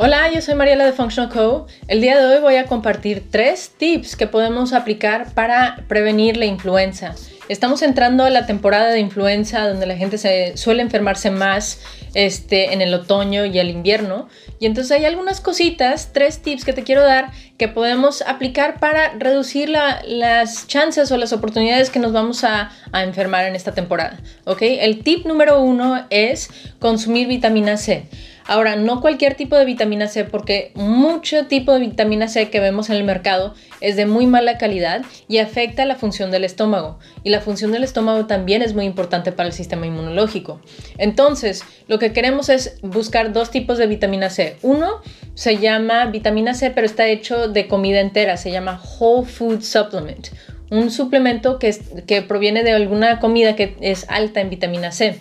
Hola, yo soy Mariela de Functional Co. El día de hoy voy a compartir tres tips que podemos aplicar para prevenir la influenza. Estamos entrando a la temporada de influenza donde la gente se suele enfermarse más este, en el otoño y el invierno. Y entonces hay algunas cositas, tres tips que te quiero dar que podemos aplicar para reducir las chances o las oportunidades que nos vamos a, a enfermar en esta temporada. ¿ok? El tip número uno es consumir vitamina C. Ahora, no cualquier tipo de vitamina C, porque mucho tipo de vitamina C que vemos en el mercado es de muy mala calidad y afecta la función del estómago. Y la función del estómago también es muy importante para el sistema inmunológico. Entonces, lo que queremos es buscar dos tipos de vitamina C. Uno se llama vitamina C, pero está hecho de comida entera, se llama Whole Food Supplement. Un suplemento que, que proviene de alguna comida que es alta en vitamina C.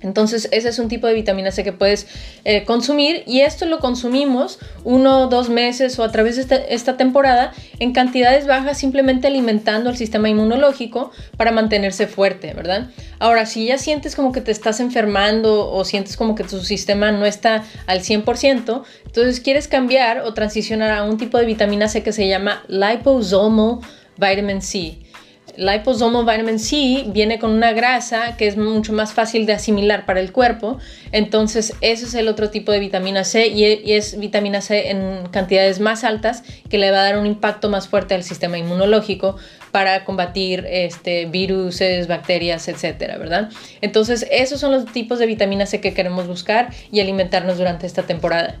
Entonces ese es un tipo de vitamina C que puedes eh, consumir y esto lo consumimos uno dos meses o a través de esta, esta, temporada en cantidades bajas simplemente alimentando el sistema inmunológico para mantenerse fuerte, ¿verdad? Ahora, si ya sientes como que te estás enfermando o sientes como que tu sistema no está al 100%, entonces quieres cambiar o transicionar a un tipo de vitamina C que se llama liposomal vitamin C liposomal vitamin C viene con una grasa que es mucho más fácil de asimilar para el cuerpo. Entonces, ese es el otro tipo de vitamina C y es vitamina C en cantidades más altas que le va a dar un impacto más fuerte al sistema inmunológico para combatir este, virus, bacterias, etcétera, ¿verdad? Entonces, esos son los tipos de vitamina C que queremos buscar y alimentarnos durante esta temporada.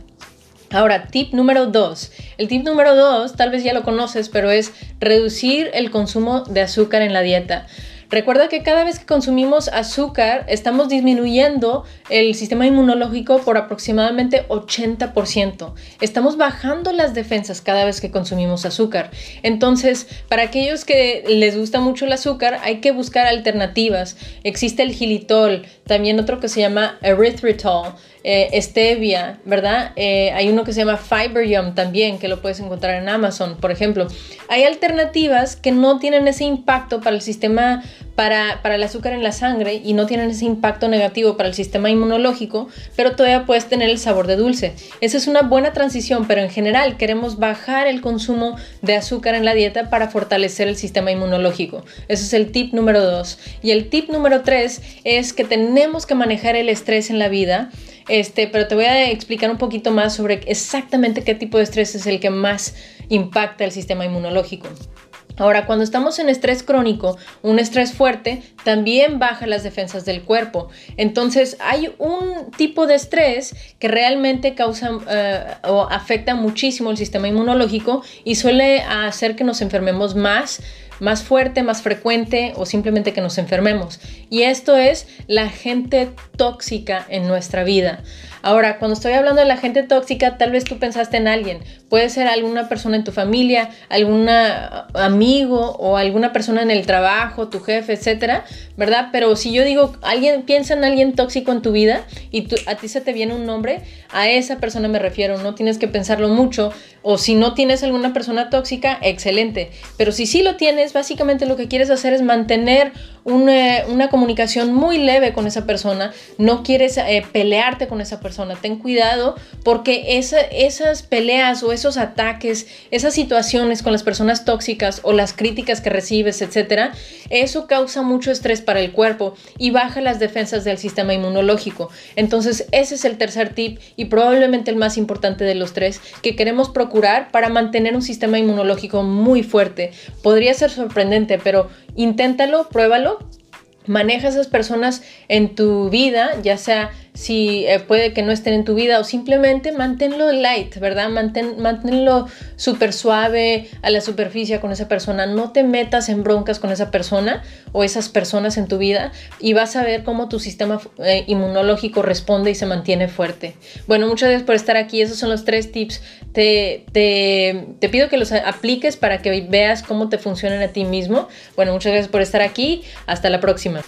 Ahora, tip número 2. El tip número 2, tal vez ya lo conoces, pero es reducir el consumo de azúcar en la dieta. Recuerda que cada vez que consumimos azúcar estamos disminuyendo el sistema inmunológico por aproximadamente 80%. Estamos bajando las defensas cada vez que consumimos azúcar. Entonces, para aquellos que les gusta mucho el azúcar, hay que buscar alternativas. Existe el gilitol, también otro que se llama erythritol. Eh, stevia, ¿verdad? Eh, hay uno que se llama Fiber Yum también, que lo puedes encontrar en Amazon, por ejemplo. Hay alternativas que no tienen ese impacto para el sistema, para, para el azúcar en la sangre y no tienen ese impacto negativo para el sistema inmunológico, pero todavía puedes tener el sabor de dulce. Esa es una buena transición, pero en general queremos bajar el consumo de azúcar en la dieta para fortalecer el sistema inmunológico. Ese es el tip número dos. Y el tip número tres es que tenemos que manejar el estrés en la vida este, pero te voy a explicar un poquito más sobre exactamente qué tipo de estrés es el que más impacta el sistema inmunológico. Ahora, cuando estamos en estrés crónico, un estrés fuerte, también baja las defensas del cuerpo. Entonces, hay un tipo de estrés que realmente causa eh, o afecta muchísimo el sistema inmunológico y suele hacer que nos enfermemos más más fuerte, más frecuente o simplemente que nos enfermemos. Y esto es la gente tóxica en nuestra vida. Ahora, cuando estoy hablando de la gente tóxica, tal vez tú pensaste en alguien. Puede ser alguna persona en tu familia, algún amigo o alguna persona en el trabajo, tu jefe, etcétera, ¿verdad? Pero si yo digo, alguien piensa en alguien tóxico en tu vida y a ti se te viene un nombre, a esa persona me refiero. No tienes que pensarlo mucho. O si no tienes alguna persona tóxica, excelente. Pero si sí lo tienes, básicamente lo que quieres hacer es mantener una, una comunicación muy leve con esa persona. No quieres eh, pelearte con esa persona. Ten cuidado porque esas peleas o esos ataques, esas situaciones con las personas tóxicas o las críticas que recibes, etcétera, eso causa mucho estrés para el cuerpo y baja las defensas del sistema inmunológico. Entonces, ese es el tercer tip y probablemente el más importante de los tres que queremos procurar para mantener un sistema inmunológico muy fuerte. Podría ser sorprendente, pero inténtalo, pruébalo maneja esas personas en tu vida, ya sea si eh, puede que no estén en tu vida o simplemente manténlo light, ¿verdad? Mantén, manténlo súper suave a la superficie con esa persona. No te metas en broncas con esa persona o esas personas en tu vida y vas a ver cómo tu sistema eh, inmunológico responde y se mantiene fuerte. Bueno, muchas gracias por estar aquí. Esos son los tres tips. Te, te, te pido que los apliques para que veas cómo te funcionan a ti mismo. Bueno, muchas gracias por estar aquí. Hasta la próxima.